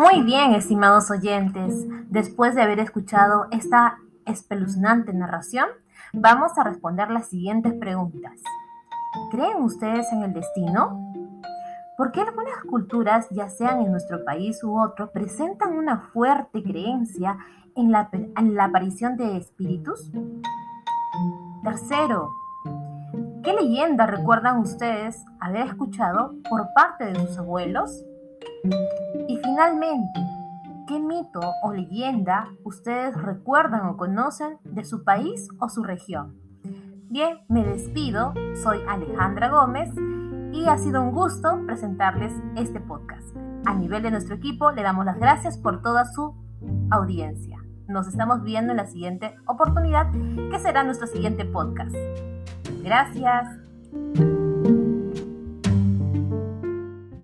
Muy bien, estimados oyentes, después de haber escuchado esta espeluznante narración, vamos a responder las siguientes preguntas. ¿Creen ustedes en el destino? ¿Por qué algunas culturas, ya sean en nuestro país u otro, presentan una fuerte creencia en la, aparición de espíritus? Tercero, ¿qué leyenda recuerdan ustedes haber escuchado por parte de sus abuelos? Finalmente, ¿qué mito o leyenda ustedes recuerdan o conocen de su país o su región? Bien, me despido, soy Alejandra Gómez y ha sido un gusto presentarles este podcast. A nivel de nuestro equipo, le damos las gracias por toda su audiencia. Nos estamos viendo en la siguiente oportunidad, que será nuestro siguiente podcast. Gracias.